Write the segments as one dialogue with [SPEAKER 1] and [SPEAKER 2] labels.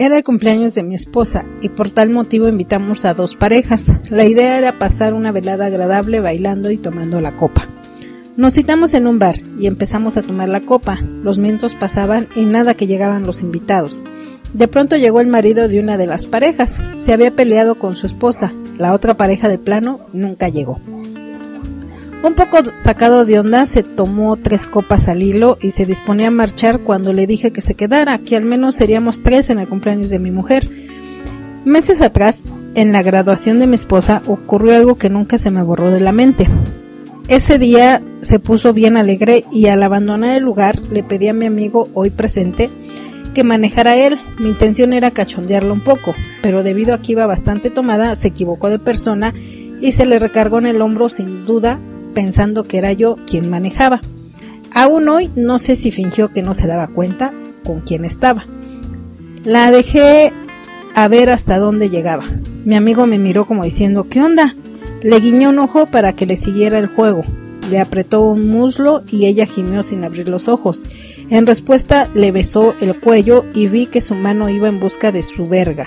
[SPEAKER 1] Era el cumpleaños de mi esposa y por tal motivo invitamos a dos parejas. La idea era pasar una velada agradable bailando y tomando la copa. Nos citamos en un bar y empezamos a tomar la copa. Los minutos pasaban y nada que llegaban los invitados. De pronto llegó el marido de una de las parejas. Se había peleado con su esposa. La otra pareja de plano nunca llegó. Un poco sacado de onda, se tomó tres copas al hilo y se disponía a marchar cuando le dije que se quedara, que al menos seríamos tres en el cumpleaños de mi mujer. Meses atrás, en la graduación de mi esposa, ocurrió algo que nunca se me borró de la mente. Ese día se puso bien alegre y al abandonar el lugar le pedí a mi amigo hoy presente que manejara él. Mi intención era cachondearlo un poco, pero debido a que iba bastante tomada, se equivocó de persona y se le recargó en el hombro sin duda pensando que era yo quien manejaba. Aún hoy no sé si fingió que no se daba cuenta con quién estaba. La dejé a ver hasta dónde llegaba. Mi amigo me miró como diciendo, ¿qué onda? Le guiñó un ojo para que le siguiera el juego. Le apretó un muslo y ella gimió sin abrir los ojos. En respuesta le besó el cuello y vi que su mano iba en busca de su verga,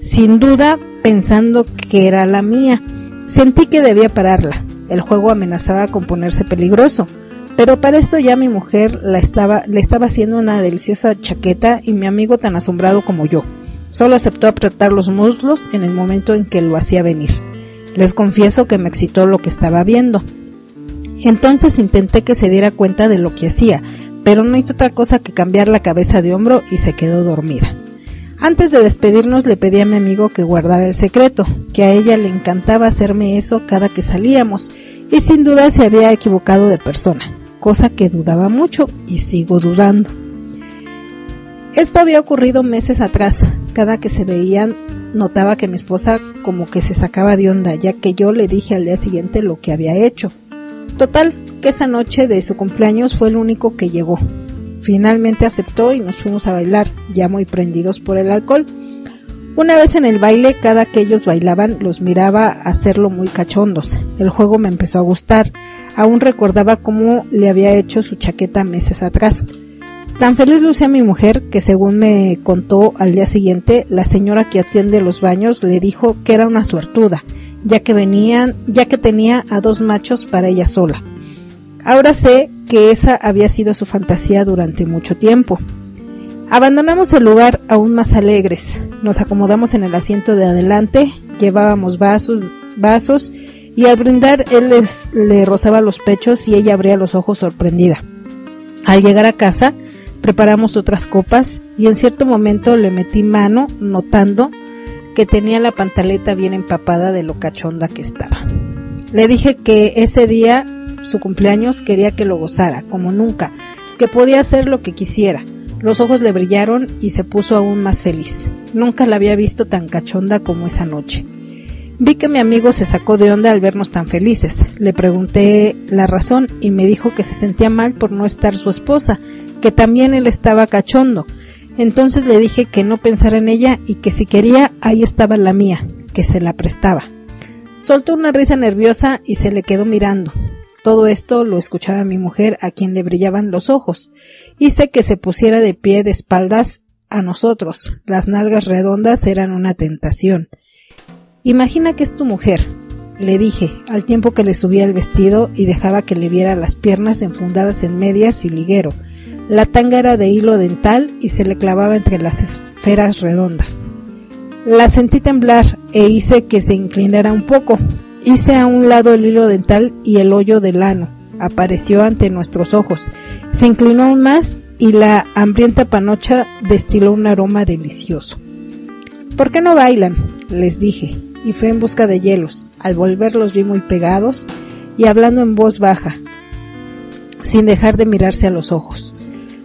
[SPEAKER 1] sin duda pensando que era la mía. Sentí que debía pararla. El juego amenazaba con ponerse peligroso. Pero para esto ya mi mujer la estaba, le estaba haciendo una deliciosa chaqueta y mi amigo tan asombrado como yo. Solo aceptó apretar los muslos en el momento en que lo hacía venir. Les confieso que me excitó lo que estaba viendo. Entonces intenté que se diera cuenta de lo que hacía, pero no hizo otra cosa que cambiar la cabeza de hombro y se quedó dormida. Antes de despedirnos le pedí a mi amigo que guardara el secreto, que a ella le encantaba hacerme eso cada que salíamos, y sin duda se había equivocado de persona, cosa que dudaba mucho y sigo dudando. Esto había ocurrido meses atrás. Cada que se veían notaba que mi esposa como que se sacaba de onda, ya que yo le dije al día siguiente lo que había hecho. Total, que esa noche de su cumpleaños fue el único que llegó, Finalmente aceptó y nos fuimos a bailar, ya muy prendidos por el alcohol. Una vez en el baile, cada que ellos bailaban, los miraba hacerlo muy cachondos. El juego me empezó a gustar. Aún recordaba cómo le había hecho su chaqueta meses atrás. Tan feliz lucía mi mujer que según me contó al día siguiente, la señora que atiende los baños le dijo que era una suertuda, ya que venían, ya que tenía a dos machos para ella sola. Ahora sé que esa había sido su fantasía durante mucho tiempo. Abandonamos el lugar aún más alegres. Nos acomodamos en el asiento de adelante, llevábamos vasos, vasos y al brindar él les, le rozaba los pechos y ella abría los ojos sorprendida. Al llegar a casa, preparamos otras copas y en cierto momento le metí mano notando que tenía la pantaleta bien empapada de lo cachonda que estaba. Le dije que ese día su cumpleaños quería que lo gozara, como nunca, que podía hacer lo que quisiera. Los ojos le brillaron y se puso aún más feliz. Nunca la había visto tan cachonda como esa noche. Vi que mi amigo se sacó de onda al vernos tan felices. Le pregunté la razón y me dijo que se sentía mal por no estar su esposa, que también él estaba cachondo. Entonces le dije que no pensara en ella y que si quería ahí estaba la mía, que se la prestaba. Soltó una risa nerviosa y se le quedó mirando. Todo esto lo escuchaba mi mujer a quien le brillaban los ojos. Hice que se pusiera de pie de espaldas a nosotros. Las nalgas redondas eran una tentación. Imagina que es tu mujer, le dije, al tiempo que le subía el vestido y dejaba que le viera las piernas enfundadas en medias y liguero. La tanga era de hilo dental y se le clavaba entre las esferas redondas. La sentí temblar e hice que se inclinara un poco, Hice a un lado el hilo dental y el hoyo del ano. Apareció ante nuestros ojos. Se inclinó aún más y la hambrienta panocha destiló un aroma delicioso. ¿Por qué no bailan? les dije, y fue en busca de hielos. Al volver los vi muy pegados y hablando en voz baja, sin dejar de mirarse a los ojos.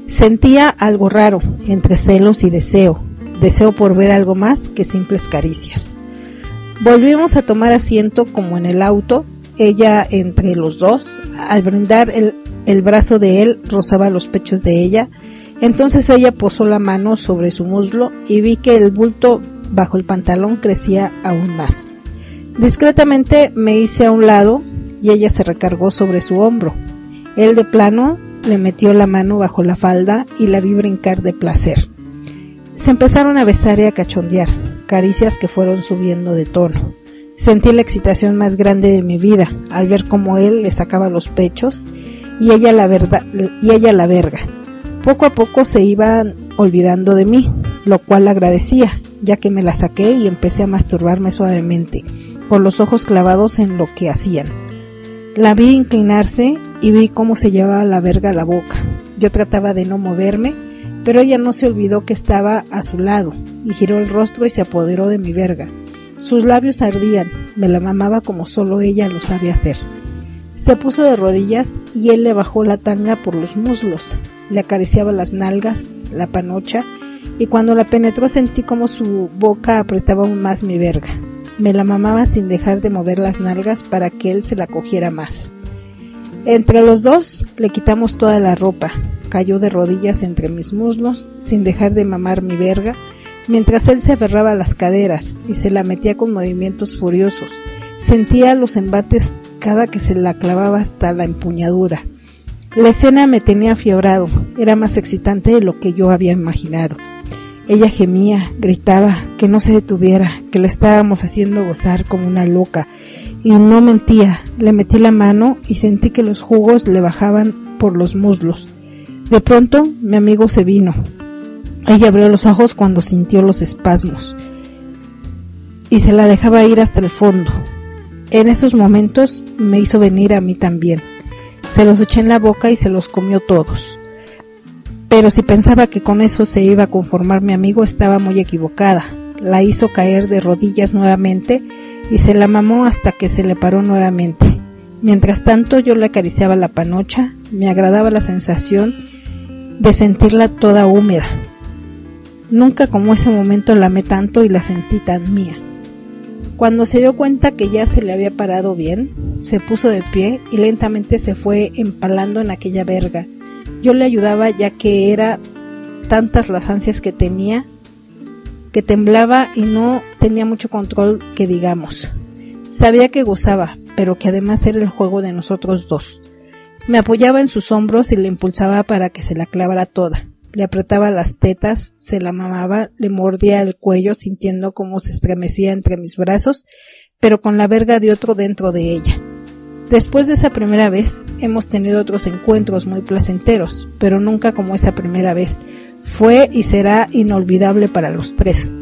[SPEAKER 1] Sentía algo raro, entre celos y deseo, deseo por ver algo más que simples caricias. Volvimos a tomar asiento como en el auto, ella entre los dos. Al brindar el, el brazo de él rozaba los pechos de ella. Entonces ella posó la mano sobre su muslo y vi que el bulto bajo el pantalón crecía aún más. Discretamente me hice a un lado y ella se recargó sobre su hombro. Él de plano le metió la mano bajo la falda y la vi brincar de placer. Se empezaron a besar y a cachondear, caricias que fueron subiendo de tono. Sentí la excitación más grande de mi vida al ver cómo él le sacaba los pechos y ella la verdad y ella la verga. Poco a poco se iban olvidando de mí, lo cual agradecía, ya que me la saqué y empecé a masturbarme suavemente, con los ojos clavados en lo que hacían. La vi inclinarse y vi cómo se llevaba la verga a la boca. Yo trataba de no moverme, pero ella no se olvidó que estaba a su lado, y giró el rostro y se apoderó de mi verga. Sus labios ardían, me la mamaba como solo ella lo sabe hacer. Se puso de rodillas y él le bajó la tanga por los muslos, le acariciaba las nalgas, la panocha, y cuando la penetró sentí como su boca apretaba aún más mi verga. Me la mamaba sin dejar de mover las nalgas para que él se la cogiera más. Entre los dos le quitamos toda la ropa, cayó de rodillas entre mis muslos sin dejar de mamar mi verga, mientras él se aferraba a las caderas y se la metía con movimientos furiosos. Sentía los embates cada que se la clavaba hasta la empuñadura. La escena me tenía fiebrado, era más excitante de lo que yo había imaginado. Ella gemía, gritaba, que no se detuviera, que le estábamos haciendo gozar como una loca. Y no mentía, le metí la mano y sentí que los jugos le bajaban por los muslos. De pronto mi amigo se vino. Ella abrió los ojos cuando sintió los espasmos y se la dejaba ir hasta el fondo. En esos momentos me hizo venir a mí también. Se los eché en la boca y se los comió todos. Pero si pensaba que con eso se iba a conformar mi amigo, estaba muy equivocada. La hizo caer de rodillas nuevamente y se la mamó hasta que se le paró nuevamente. Mientras tanto yo le acariciaba la panocha, me agradaba la sensación de sentirla toda húmeda. Nunca como ese momento la amé tanto y la sentí tan mía. Cuando se dio cuenta que ya se le había parado bien, se puso de pie y lentamente se fue empalando en aquella verga. Yo le ayudaba ya que era tantas las ansias que tenía que temblaba y no tenía mucho control que digamos. Sabía que gozaba, pero que además era el juego de nosotros dos. Me apoyaba en sus hombros y le impulsaba para que se la clavara toda le apretaba las tetas, se la mamaba, le mordía el cuello sintiendo cómo se estremecía entre mis brazos, pero con la verga de otro dentro de ella. Después de esa primera vez hemos tenido otros encuentros muy placenteros, pero nunca como esa primera vez. Fue y será inolvidable para los tres.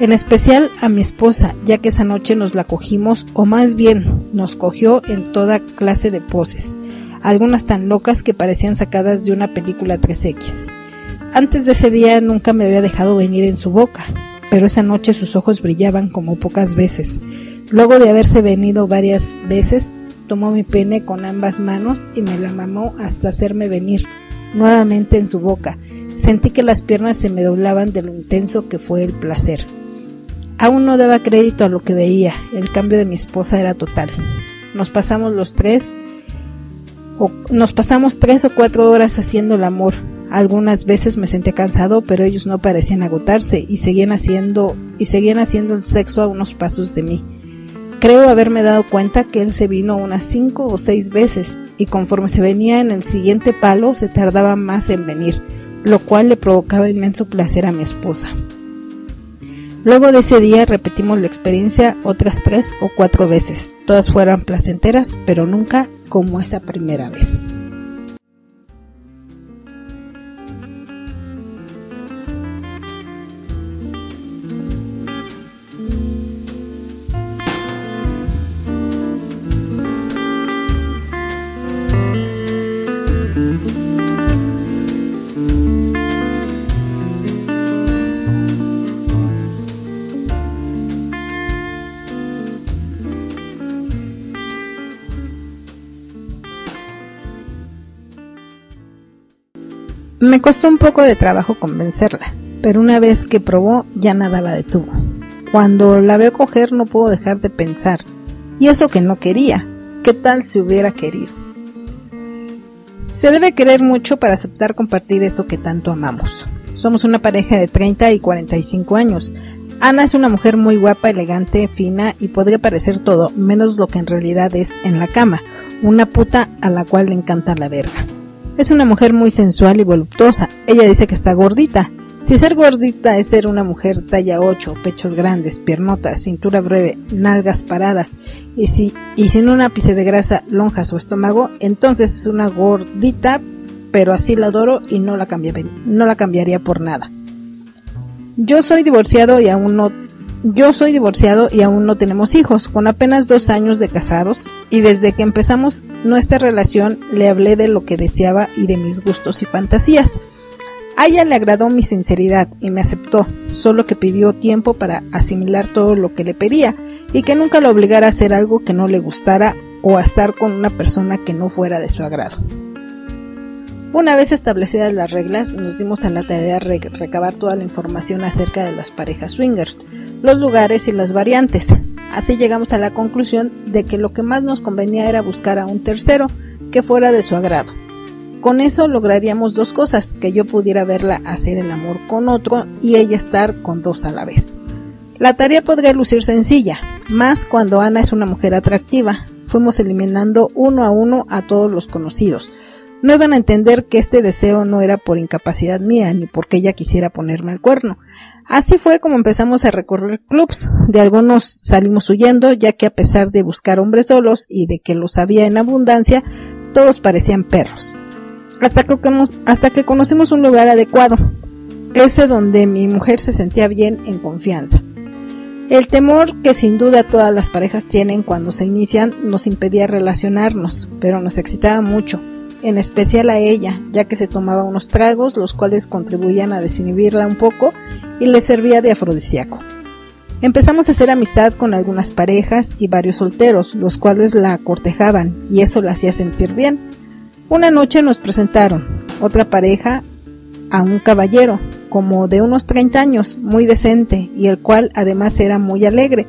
[SPEAKER 1] En especial a mi esposa, ya que esa noche nos la cogimos, o más bien nos cogió en toda clase de poses, algunas tan locas que parecían sacadas de una película 3X. Antes de ese día nunca me había dejado venir en su boca, pero esa noche sus ojos brillaban como pocas veces. Luego de haberse venido varias veces, tomó mi pene con ambas manos y me la mamó hasta hacerme venir nuevamente en su boca. Sentí que las piernas se me doblaban de lo intenso que fue el placer. Aún no daba crédito a lo que veía, el cambio de mi esposa era total. Nos pasamos los tres, o nos pasamos tres o cuatro horas haciendo el amor, algunas veces me sentía cansado, pero ellos no parecían agotarse y seguían haciendo y seguían haciendo el sexo a unos pasos de mí. Creo haberme dado cuenta que él se vino unas cinco o seis veces y conforme se venía en el siguiente palo se tardaba más en venir, lo cual le provocaba inmenso placer a mi esposa. Luego de ese día repetimos la experiencia otras tres o cuatro veces. Todas fueron placenteras, pero nunca como esa primera vez. Me costó un poco de trabajo convencerla, pero una vez que probó ya nada la detuvo. Cuando la veo coger no puedo dejar de pensar, y eso que no quería, ¿qué tal si hubiera querido? Se debe querer mucho para aceptar compartir eso que tanto amamos. Somos una pareja de 30 y 45 años. Ana es una mujer muy guapa, elegante, fina y podría parecer todo, menos lo que en realidad es en la cama, una puta a la cual le encanta la verga. Es una mujer muy sensual y voluptuosa. Ella dice que está gordita. Si ser gordita es ser una mujer talla 8, pechos grandes, piernotas, cintura breve, nalgas paradas y, si, y sin un ápice de grasa, lonjas o estómago, entonces es una gordita, pero así la adoro y no la, cambiaría, no la cambiaría por nada. Yo soy divorciado y aún no yo soy divorciado y aún no tenemos hijos, con apenas dos años de casados, y desde que empezamos nuestra relación le hablé de lo que deseaba y de mis gustos y fantasías. A ella le agradó mi sinceridad y me aceptó, solo que pidió tiempo para asimilar todo lo que le pedía y que nunca lo obligara a hacer algo que no le gustara o a estar con una persona que no fuera de su agrado. Una vez establecidas las reglas, nos dimos a la tarea de recabar toda la información acerca de las parejas swingers, los lugares y las variantes. Así llegamos a la conclusión de que lo que más nos convenía era buscar a un tercero que fuera de su agrado con eso lograríamos dos cosas, que yo pudiera verla hacer el amor con otro y ella estar con dos a la vez. La tarea podría lucir sencilla, más cuando Ana es una mujer atractiva. Fuimos eliminando uno a uno a todos los conocidos. No iban a entender que este deseo no era por incapacidad mía ni porque ella quisiera ponerme al cuerno. Así fue como empezamos a recorrer clubs. De algunos salimos huyendo, ya que a pesar de buscar hombres solos y de que los había en abundancia, todos parecían perros hasta que, hasta que conocimos un lugar adecuado, ese donde mi mujer se sentía bien en confianza. El temor que sin duda todas las parejas tienen cuando se inician nos impedía relacionarnos, pero nos excitaba mucho, en especial a ella, ya que se tomaba unos tragos los cuales contribuían a desinhibirla un poco y le servía de afrodisíaco. Empezamos a hacer amistad con algunas parejas y varios solteros, los cuales la cortejaban y eso la hacía sentir bien. Una noche nos presentaron otra pareja a un caballero, como de unos 30 años, muy decente, y el cual además era muy alegre.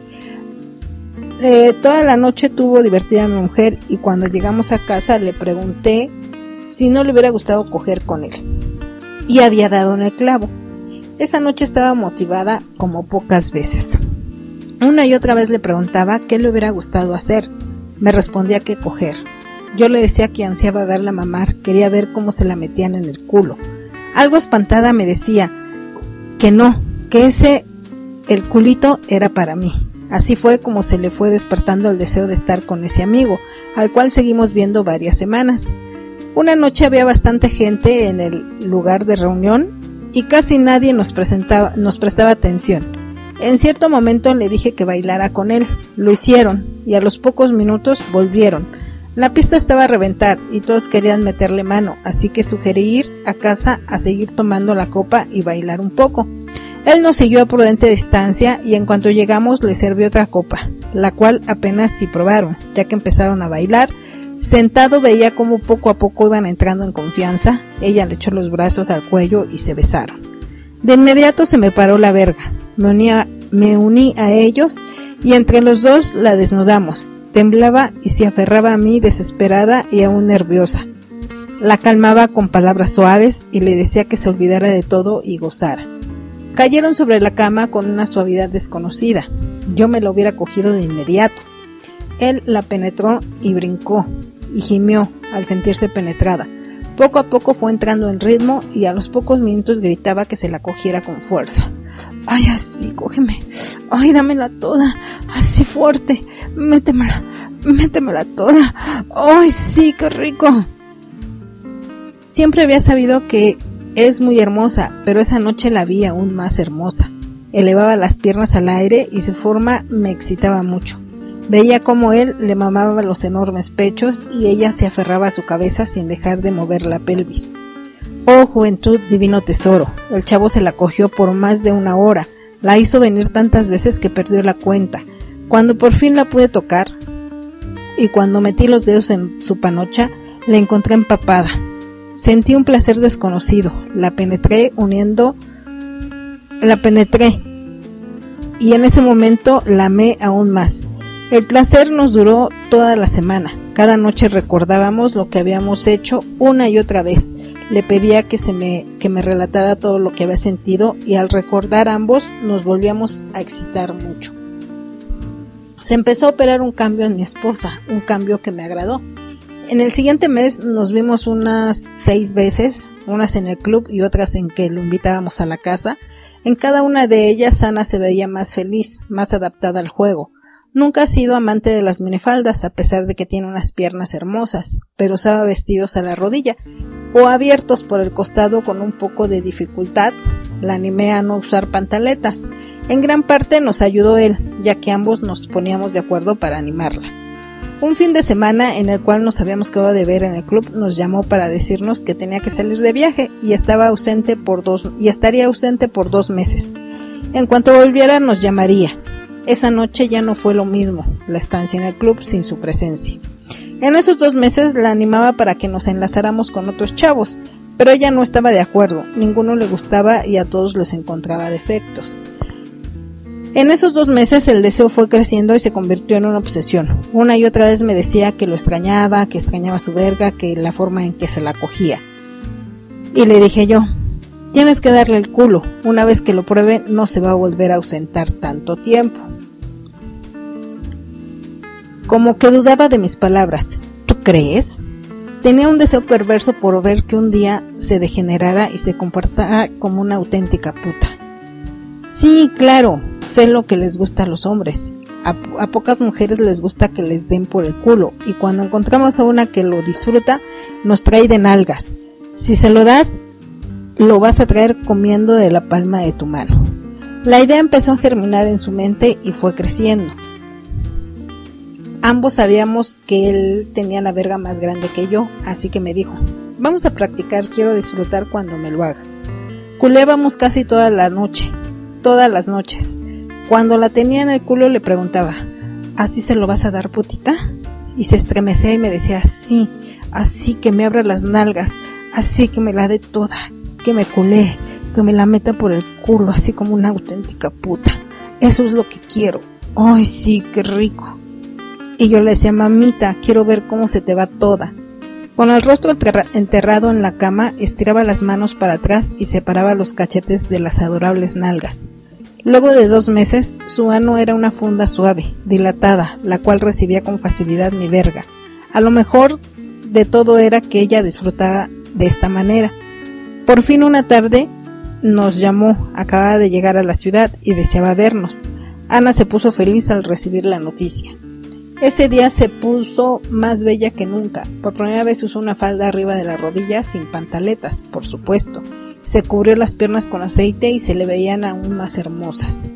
[SPEAKER 1] Eh, toda la noche tuvo divertida a mi mujer y cuando llegamos a casa le pregunté si no le hubiera gustado coger con él. Y había dado en el clavo. Esa noche estaba motivada como pocas veces. Una y otra vez le preguntaba qué le hubiera gustado hacer. Me respondía que coger. Yo le decía que ansiaba verla mamar, quería ver cómo se la metían en el culo. Algo espantada me decía que no, que ese, el culito era para mí. Así fue como se le fue despertando el deseo de estar con ese amigo, al cual seguimos viendo varias semanas. Una noche había bastante gente en el lugar de reunión y casi nadie nos, prestaba atención. En cierto momento le dije que bailara con él. Lo hicieron y a los pocos minutos volvieron. La pista estaba a reventar y todos querían meterle mano, así que sugerí ir a casa a seguir tomando la copa y bailar un poco. Él nos siguió a prudente distancia y en cuanto llegamos le sirvió otra copa, la cual apenas si probaron, ya que empezaron a bailar. Sentado veía cómo poco a poco iban entrando en confianza, ella le echó los brazos al cuello y se besaron. De inmediato se me paró la verga, me, me uní a ellos y entre los dos la desnudamos, Temblaba y se aferraba a mí desesperada y aún nerviosa. La calmaba con palabras suaves y le decía que se olvidara de todo y gozara. Cayeron sobre la cama con una suavidad desconocida. Yo me lo hubiera cogido de inmediato. Él la penetró y brincó y gimió al sentirse penetrada. Poco a poco fue entrando en ritmo y a los pocos minutos gritaba que se la cogiera con fuerza. Ay, así, cógeme. Ay, dámela toda. Así fuerte. Métemela. Métemela toda. Ay, sí, qué rico. Siempre había sabido que es muy hermosa, pero esa noche la vi aún más hermosa. Elevaba las piernas al aire y su forma me excitaba mucho. Veía cómo él le mamaba los enormes pechos y ella se aferraba a su cabeza sin dejar de mover la pelvis. Oh juventud, divino tesoro. El chavo se la cogió por más de una hora. La hizo venir tantas veces que perdió la cuenta. Cuando por fin la pude tocar y cuando metí los dedos en su panocha, la encontré empapada. Sentí un placer desconocido. La penetré uniendo, la penetré y en ese momento la amé aún más. El placer nos duró toda la semana. Cada noche recordábamos lo que habíamos hecho una y otra vez le pedía que se me, que me relatara todo lo que había sentido y al recordar ambos nos volvíamos a excitar mucho. Se empezó a operar un cambio en mi esposa, un cambio que me agradó. En el siguiente mes nos vimos unas seis veces, unas en el club y otras en que lo invitábamos a la casa. En cada una de ellas Ana se veía más feliz, más adaptada al juego. Nunca ha sido amante de las minifaldas, a pesar de que tiene unas piernas hermosas, pero usaba vestidos a la rodilla o abiertos por el costado con un poco de dificultad. La animé a no usar pantaletas. En gran parte nos ayudó él, ya que ambos nos poníamos de acuerdo para animarla. Un fin de semana en el cual nos habíamos quedado de ver en el club nos llamó para decirnos que tenía que salir de viaje y estaba ausente por dos y estaría ausente por dos meses. En cuanto volviera nos llamaría. Esa noche ya no fue lo mismo, la estancia en el club sin su presencia. En esos dos meses la animaba para que nos enlazáramos con otros chavos, pero ella no estaba de acuerdo, ninguno le gustaba y a todos les encontraba defectos. En esos dos meses el deseo fue creciendo y se convirtió en una obsesión. Una y otra vez me decía que lo extrañaba, que extrañaba su verga, que la forma en que se la cogía. Y le dije yo, tienes que darle el culo, una vez que lo pruebe no se va a volver a ausentar tanto tiempo. Como que dudaba de mis palabras. ¿Tú crees? Tenía un deseo perverso por ver que un día se degenerara y se comportara como una auténtica puta. Sí, claro, sé lo que les gusta a los hombres. A, pocas mujeres les gusta que les den por el culo y cuando encontramos a una que lo disfruta nos trae de nalgas. Si se lo das, lo vas a traer comiendo de la palma de tu mano. La idea empezó a germinar en su mente y fue creciendo. Ambos sabíamos que él tenía la verga más grande que yo, así que me dijo, vamos a practicar, quiero disfrutar cuando me lo haga. Culébamos casi toda la noche, todas las noches. Cuando la tenía en el culo le preguntaba, ¿así se lo vas a dar putita? Y se estremecía y me decía, sí, así que me abra las nalgas, así que me la dé toda, que me culé, que me la meta por el culo, así como una auténtica puta. Eso es lo que quiero. Ay, sí, qué rico. Y yo le decía, mamita, quiero ver cómo se te va toda. Con el rostro enterrado en la cama, estiraba las manos para atrás y separaba los cachetes de las adorables nalgas. Luego de dos meses, su ano era una funda suave, dilatada, la cual recibía con facilidad mi verga. A lo mejor de todo era que ella disfrutaba de esta manera. Por fin una tarde nos llamó, acababa de llegar a la ciudad y deseaba vernos. Ana se puso feliz al recibir la noticia. Ese día se puso más bella que nunca. Por primera vez usó una falda arriba de la rodilla sin pantaletas, por supuesto. Se cubrió las piernas con aceite y se le veían aún más hermosas.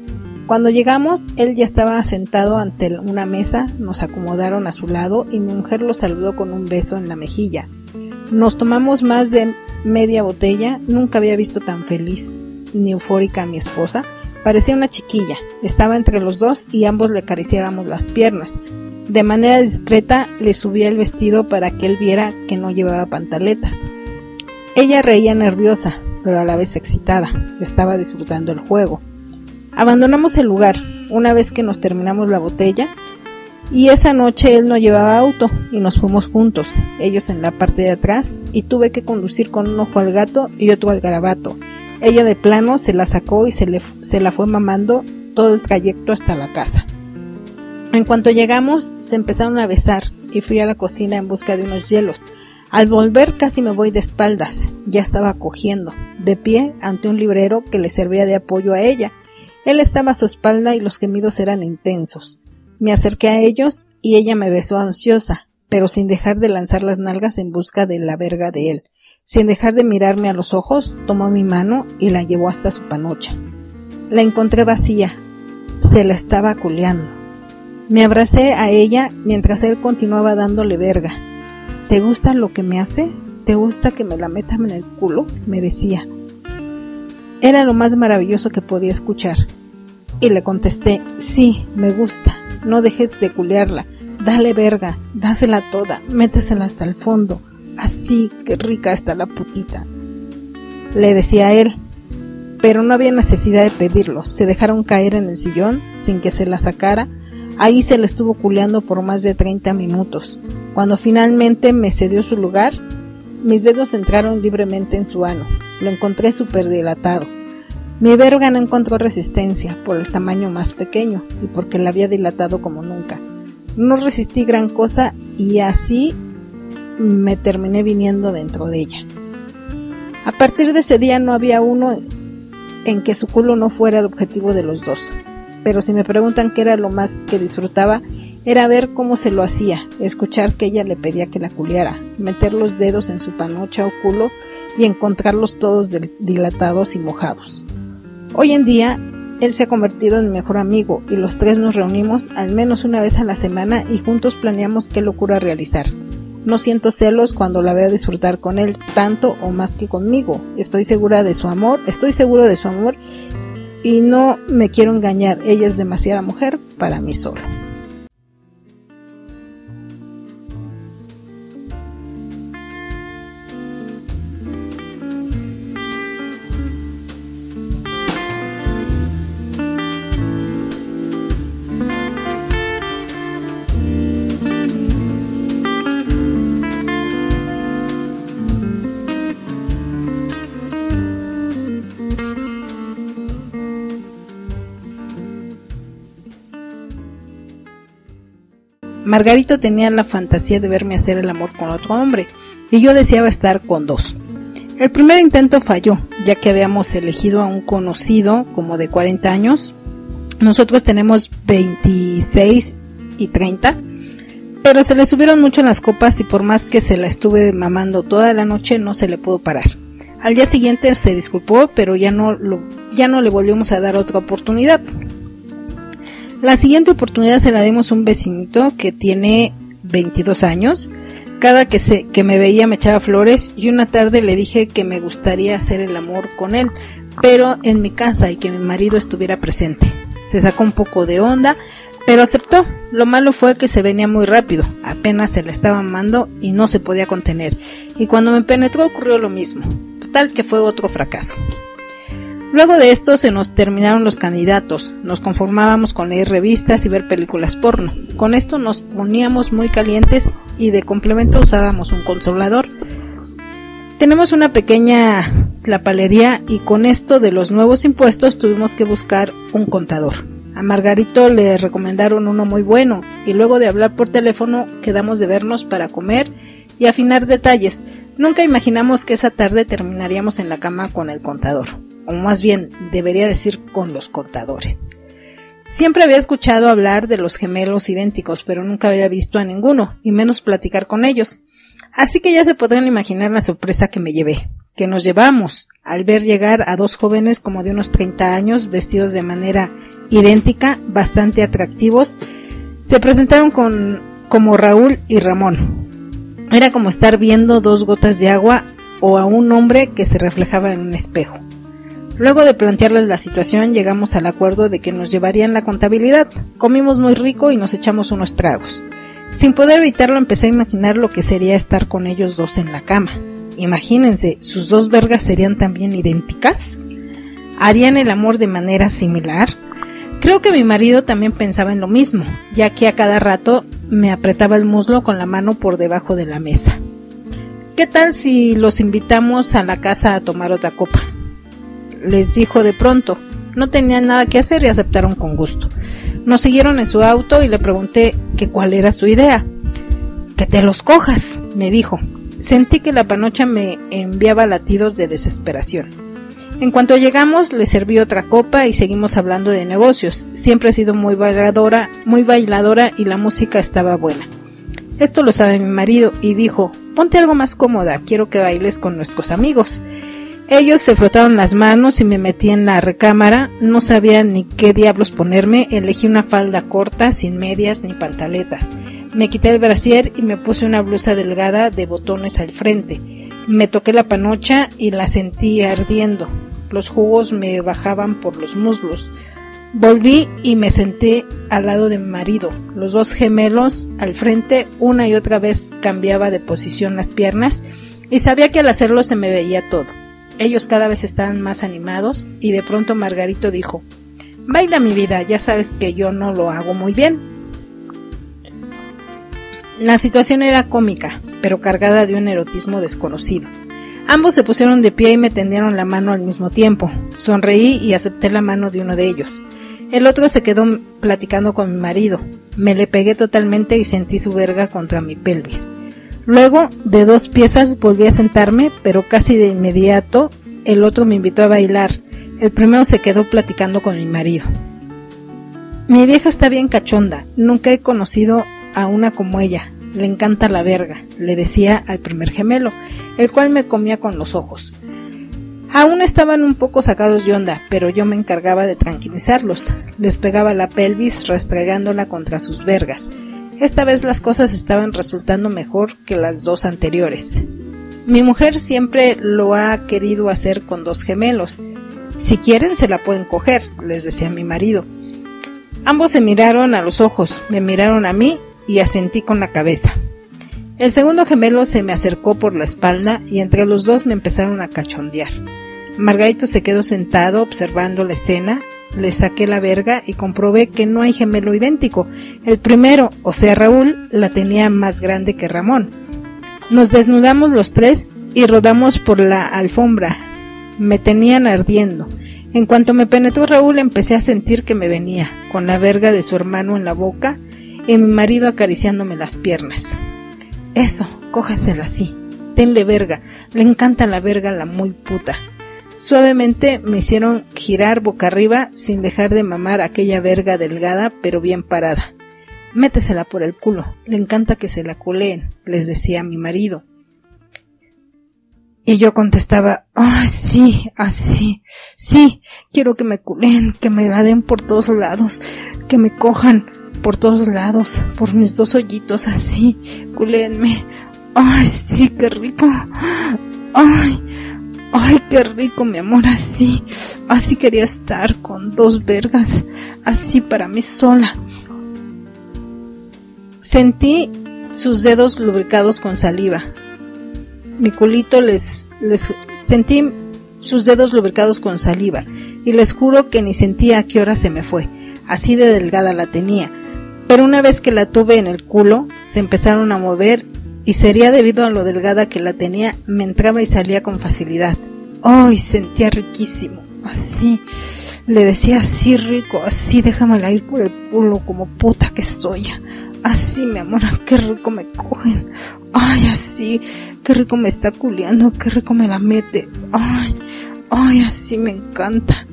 [SPEAKER 1] Cuando llegamos, él ya estaba sentado ante una mesa, nos acomodaron a su lado y mi mujer lo saludó con un beso en la mejilla. Nos tomamos más de media botella, nunca había visto tan feliz ni eufórica a mi esposa. Parecía una chiquilla, estaba entre los dos y ambos le acariciábamos las piernas. De manera discreta le subía el vestido para que él viera que no llevaba pantaletas. Ella reía nerviosa, pero a la vez excitada. Estaba disfrutando el juego. Abandonamos el lugar una vez que nos terminamos la botella y esa noche él no llevaba auto y nos fuimos juntos, ellos en la parte de atrás y tuve que conducir con un ojo al gato y otro al garabato. Ella de plano se la sacó y se, le, se la fue mamando todo el trayecto hasta la casa. En cuanto llegamos, se empezaron a besar y fui a la cocina en busca de unos hielos. Al volver casi me voy de espaldas, ya estaba cogiendo, de pie ante un librero que le servía de apoyo a ella. Él estaba a su espalda y los gemidos eran intensos. Me acerqué a ellos y ella me besó ansiosa, pero sin dejar de lanzar las nalgas en busca de la verga de él. Sin dejar de mirarme a los ojos, tomó mi mano y la llevó hasta su panocha. La encontré vacía. Se la estaba culeando. Me abracé a ella mientras él continuaba dándole verga. ¿Te gusta lo que me hace? ¿Te gusta que me la metan en el culo? me decía. Era lo más maravilloso que podía escuchar. Y le contesté, sí, me gusta, no dejes de culearla, dale verga, dásela toda, métesela hasta el fondo, así, que rica está la putita. Le decía a él, pero no había necesidad de pedirlo, se dejaron caer en el sillón sin que se la sacara Ahí se le estuvo culeando por más de 30 minutos. Cuando finalmente me cedió su lugar, mis dedos entraron libremente en su ano. Lo encontré súper dilatado. Mi verga no encontró resistencia por el tamaño más pequeño y porque la había dilatado como nunca. No resistí gran cosa y así me terminé viniendo dentro de ella. A partir de ese día no había uno en que su culo no fuera el objetivo de los dos. Pero si me preguntan qué era lo más que disfrutaba, era ver cómo se lo hacía, escuchar que ella le pedía que la culiara, meter los dedos en su panocha o culo y encontrarlos todos dilatados y mojados. Hoy en día, él se ha convertido en mi mejor amigo y los tres nos reunimos al menos una vez a la semana y juntos planeamos qué locura realizar. No siento celos cuando la veo disfrutar con él tanto o más que conmigo. Estoy segura de su amor, estoy seguro de su amor y no me quiero engañar. Ella es demasiada mujer para mí solo. Margarito tenía la fantasía de verme hacer el amor con otro hombre, y yo deseaba estar con dos. El primer intento falló, ya que habíamos elegido a un conocido como de 40 años. Nosotros tenemos 26 y 30, pero se le subieron mucho las copas y por más que se la estuve mamando toda la noche no se le pudo parar. Al día siguiente se disculpó, pero ya no, lo, ya no le volvimos a dar otra oportunidad. La siguiente oportunidad se la dimos a un vecinito que tiene 22 años. Cada que, se, que me veía me echaba flores y una tarde le dije que me gustaría hacer el amor con él, pero en mi casa y que mi marido estuviera presente. Se sacó un poco de onda, pero aceptó. Lo malo fue que se venía muy rápido, apenas se la estaba amando y no se podía contener. Y cuando me penetró ocurrió lo mismo. Total que fue otro fracaso. Luego de esto se nos terminaron los candidatos, nos conformábamos con leer revistas y ver películas porno. Con esto nos poníamos muy calientes y de complemento usábamos un consolador. Tenemos una pequeña lapalería y con esto de los nuevos impuestos tuvimos que buscar un contador. A Margarito le recomendaron uno muy bueno y luego de hablar por teléfono quedamos de vernos para comer y afinar detalles. Nunca imaginamos que esa tarde terminaríamos en la cama con el contador o más bien debería decir con los contadores. Siempre había escuchado hablar de los gemelos idénticos, pero nunca había visto a ninguno, y menos platicar con ellos. Así que ya se podrán imaginar la sorpresa que me llevé, que nos llevamos, al ver llegar a dos jóvenes como de unos 30 años, vestidos de manera idéntica, bastante atractivos, se presentaron con, como Raúl y Ramón. Era como estar viendo dos gotas de agua o a un hombre que se reflejaba en un espejo. Luego de plantearles la situación, llegamos al acuerdo de que nos llevarían la contabilidad. Comimos muy rico y nos echamos unos tragos. Sin poder evitarlo, empecé a imaginar lo que sería estar con ellos dos en la cama. Imagínense, sus dos vergas serían también idénticas. ¿Harían el amor de manera similar? Creo que mi marido también pensaba en lo mismo, ya que a cada rato me apretaba el muslo con la mano por debajo de la mesa. ¿Qué tal si los invitamos a la casa a tomar otra copa? Les dijo de pronto. No tenían nada que hacer y aceptaron con gusto. Nos siguieron en su auto y le pregunté que cuál era su idea. Que te los cojas, me dijo. Sentí que la panocha me enviaba latidos de desesperación. En cuanto llegamos, le serví otra copa y seguimos hablando de negocios. Siempre he sido muy bailadora, muy bailadora y la música estaba buena. Esto lo sabe mi marido y dijo, ponte algo más cómoda, quiero que bailes con nuestros amigos. Ellos se frotaron las manos y me metí en la recámara. No sabía ni qué diablos ponerme. Elegí una falda corta, sin medias ni pantaletas. Me quité el brasier y me puse una blusa delgada de botones al frente. Me toqué la panocha y la sentí ardiendo. Los jugos me bajaban por los muslos. Volví y me senté al lado de mi marido. Los dos gemelos al frente una y otra vez cambiaba de posición las piernas y sabía que al hacerlo se me veía todo. Ellos cada vez estaban más animados y de pronto Margarito dijo, Baila mi vida, ya sabes que yo no lo hago muy bien. La situación era cómica, pero cargada de un erotismo desconocido. Ambos se pusieron de pie y me tendieron la mano al mismo tiempo. Sonreí y acepté la mano de uno de ellos. El otro se quedó platicando con mi marido. Me le pegué totalmente y sentí su verga contra mi pelvis. Luego, de dos piezas volví a sentarme, pero casi de inmediato el otro me invitó a bailar. El primero se quedó platicando con mi marido. Mi vieja está bien cachonda, nunca he conocido a una como ella. Le encanta la verga, le decía al primer gemelo, el cual me comía con los ojos. Aún estaban un poco sacados de onda, pero yo me encargaba de tranquilizarlos. Les pegaba la pelvis restregándola contra sus vergas. Esta vez las cosas estaban resultando mejor que las dos anteriores. Mi mujer siempre lo ha querido hacer con dos gemelos. Si quieren se la pueden coger, les decía mi marido. Ambos se miraron a los ojos, me miraron a mí y asentí con la cabeza. El segundo gemelo se me acercó por la espalda y entre los dos me empezaron a cachondear. Margarito se quedó sentado observando la escena, le saqué la verga y comprobé que no hay gemelo idéntico. El primero, o sea Raúl, la tenía más grande que Ramón. Nos desnudamos los tres y rodamos por la alfombra. Me tenían ardiendo. En cuanto me penetró Raúl empecé a sentir que me venía, con la verga de su hermano en la boca y mi marido acariciándome las piernas. Eso, cójasela así, tenle verga, le encanta la verga la muy puta. Suavemente me hicieron girar boca arriba sin dejar de mamar aquella verga delgada pero bien parada. Métesela por el culo, le encanta que se la culeen, les decía mi marido. Y yo contestaba, ay, sí, así, sí, quiero que me culen, que me la den por todos lados, que me cojan por todos lados, por mis dos hoyitos, así, culenme. Ay, sí, qué rico. Ay, ay, qué rico, mi amor, así, así quería estar con dos vergas, así para mí sola. Sentí sus dedos lubricados con saliva, mi culito les, les sentí sus dedos lubricados con saliva y les juro que ni sentía a qué hora se me fue. Así de delgada la tenía. Pero una vez que la tuve en el culo, se empezaron a mover y sería debido a lo delgada que la tenía, me entraba y salía con facilidad. ¡Ay! sentía riquísimo. Así. Le decía así rico, así déjamela ir por el culo como puta que soy. Así, mi amor, qué rico me cogen. Ay, así, qué rico me está culeando, qué rico me la mete. Ay, ay, así me encanta.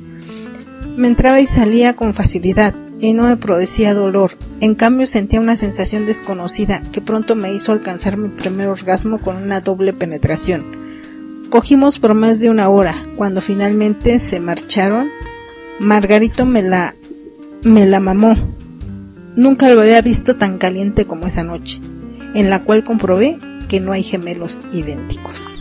[SPEAKER 1] Me entraba y salía con facilidad y no me producía dolor. En cambio sentía una sensación desconocida que pronto me hizo alcanzar mi primer orgasmo con una doble penetración. Cogimos por más de una hora. Cuando finalmente se marcharon, Margarito me la me la mamó Nunca lo había visto tan caliente como esa noche, en la cual comprobé que no hay gemelos idénticos.